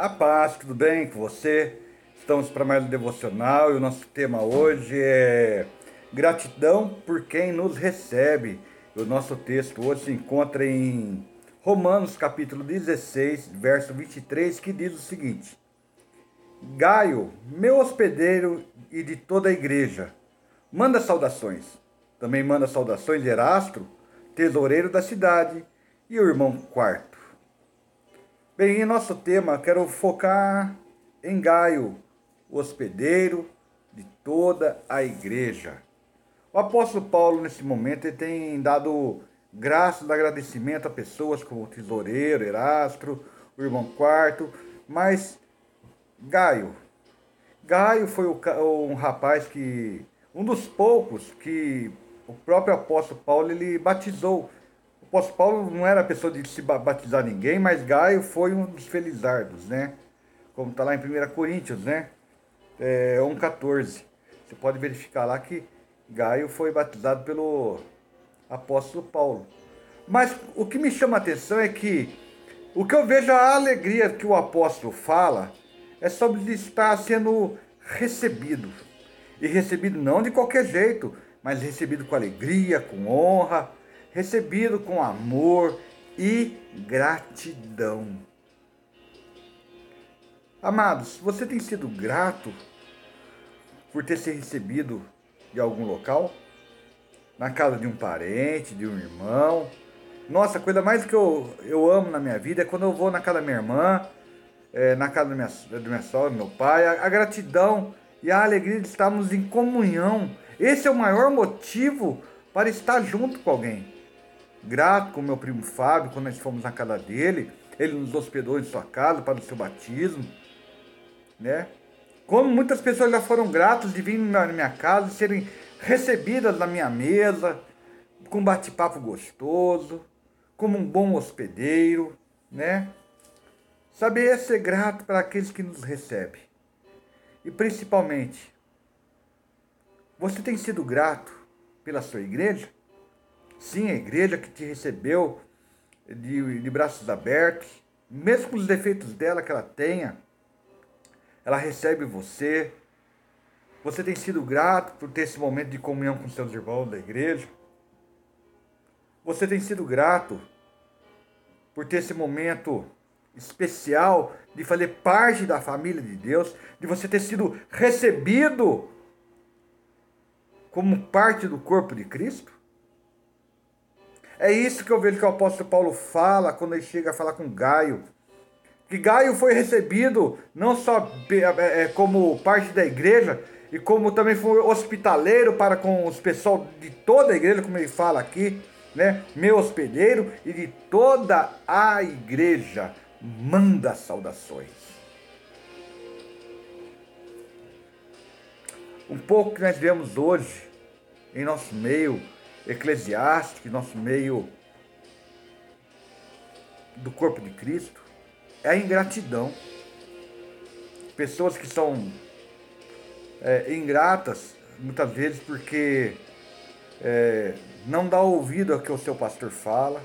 A paz, tudo bem com você? Estamos para mais um devocional e o nosso tema hoje é gratidão por quem nos recebe. O nosso texto hoje se encontra em Romanos capítulo 16, verso 23, que diz o seguinte: Gaio, meu hospedeiro e de toda a igreja, manda saudações. Também manda saudações Erastro, tesoureiro da cidade, e o irmão Quarto. Bem, em nosso tema, quero focar em Gaio, o hospedeiro de toda a igreja. O apóstolo Paulo, nesse momento, tem dado graças e agradecimento a pessoas como o tesoureiro, Erastro, o irmão Quarto, mas Gaio. Gaio foi um rapaz que, um dos poucos que o próprio apóstolo Paulo ele batizou apóstolo Paulo não era a pessoa de se batizar ninguém, mas Gaio foi um dos felizardos, né? Como está lá em 1 Coríntios, né? É, 1,14. Você pode verificar lá que Gaio foi batizado pelo apóstolo Paulo. Mas o que me chama a atenção é que o que eu vejo a alegria que o apóstolo fala é sobre estar sendo recebido. E recebido não de qualquer jeito, mas recebido com alegria, com honra, recebido com amor e gratidão. Amados, você tem sido grato por ter sido recebido de algum local? Na casa de um parente, de um irmão? Nossa, a coisa mais que eu, eu amo na minha vida é quando eu vou na casa da minha irmã, é, na casa da minha, da minha sogra, do meu pai, a, a gratidão e a alegria de estarmos em comunhão. Esse é o maior motivo para estar junto com alguém grato com meu primo Fábio, quando nós fomos na casa dele, ele nos hospedou em sua casa para o seu batismo, né? Como muitas pessoas já foram gratas de vir na minha casa e serem recebidas na minha mesa, com bate-papo gostoso, como um bom hospedeiro, né? Saber ser grato para aqueles que nos recebem. E principalmente, você tem sido grato pela sua igreja? Sim, a igreja que te recebeu de, de braços abertos, mesmo com os defeitos dela que ela tenha, ela recebe você. Você tem sido grato por ter esse momento de comunhão com seus irmãos da igreja. Você tem sido grato por ter esse momento especial de fazer parte da família de Deus, de você ter sido recebido como parte do corpo de Cristo? É isso que eu vejo que o apóstolo Paulo fala quando ele chega a falar com Gaio. Que Gaio foi recebido não só é, é, como parte da igreja, e como também foi hospitaleiro para com os pessoal de toda a igreja, como ele fala aqui, né? Meu hospedeiro e de toda a igreja manda saudações. Um pouco que nós vemos hoje em nosso meio eclesiástico, nosso meio do corpo de Cristo, é a ingratidão. Pessoas que são é, ingratas, muitas vezes, porque é, não dá ouvido ao que o seu pastor fala,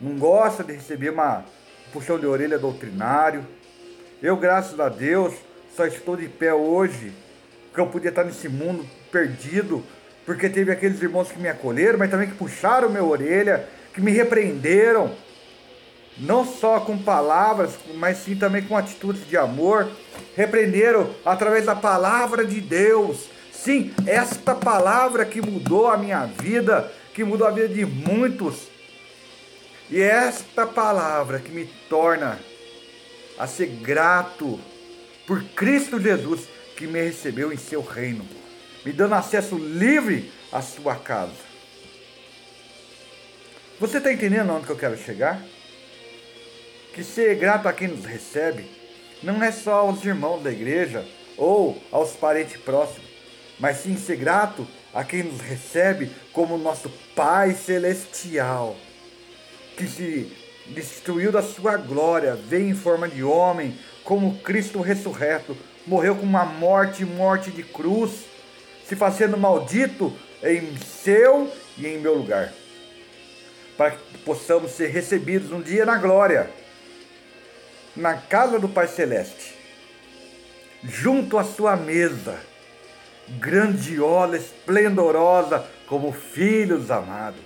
não gosta de receber uma puxão de orelha doutrinário. Eu, graças a Deus, só estou de pé hoje, porque eu podia estar nesse mundo perdido, porque teve aqueles irmãos que me acolheram, mas também que puxaram minha orelha, que me repreenderam, não só com palavras, mas sim também com atitudes de amor, repreenderam através da palavra de Deus. Sim, esta palavra que mudou a minha vida, que mudou a vida de muitos. E esta palavra que me torna a ser grato por Cristo Jesus que me recebeu em seu reino me dando acesso livre à sua casa. Você está entendendo onde que eu quero chegar? Que ser grato a quem nos recebe não é só aos irmãos da igreja ou aos parentes próximos, mas sim ser grato a quem nos recebe como nosso Pai Celestial, que se destruiu da sua glória, veio em forma de homem, como Cristo ressurreto, morreu com uma morte, morte de cruz, se fazendo maldito em seu e em meu lugar, para que possamos ser recebidos um dia na glória. na casa do Pai Celeste, junto à sua mesa, grandiosa, esplendorosa, como filhos amados.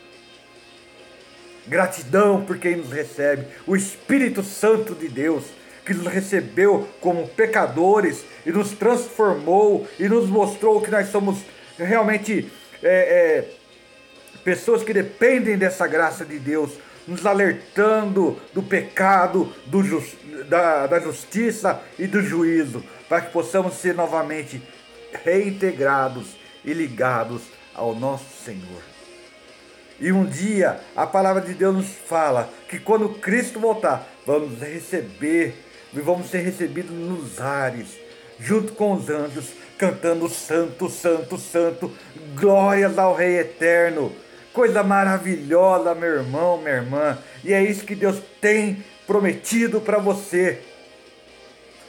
Gratidão por quem nos recebe, o Espírito Santo de Deus, que nos recebeu como pecadores e nos transformou e nos mostrou que nós somos realmente é, é, pessoas que dependem dessa graça de Deus, nos alertando do pecado, do just, da, da justiça e do juízo, para que possamos ser novamente reintegrados e ligados ao nosso Senhor. E um dia a palavra de Deus nos fala que quando Cristo voltar, vamos receber, vamos ser recebidos nos ares, junto com os anjos, cantando Santo, Santo, Santo, glórias ao Rei Eterno. Coisa maravilhosa, meu irmão, minha irmã. E é isso que Deus tem prometido para você.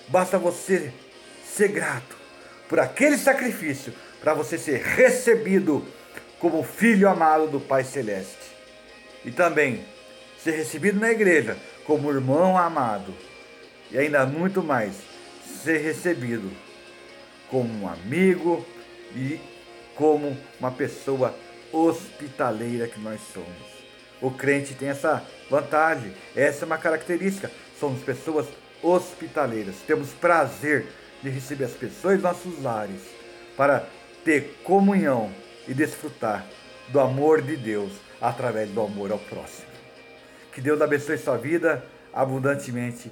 Basta você ser grato por aquele sacrifício para você ser recebido como filho amado do Pai Celeste. E também ser recebido na igreja como irmão amado. E ainda muito mais, ser recebido como um amigo e como uma pessoa hospitaleira que nós somos. O crente tem essa vantagem, essa é uma característica. Somos pessoas hospitaleiras. Temos prazer de receber as pessoas em nossos lares para ter comunhão e desfrutar do amor de Deus através do amor ao próximo. Que Deus abençoe sua vida abundantemente,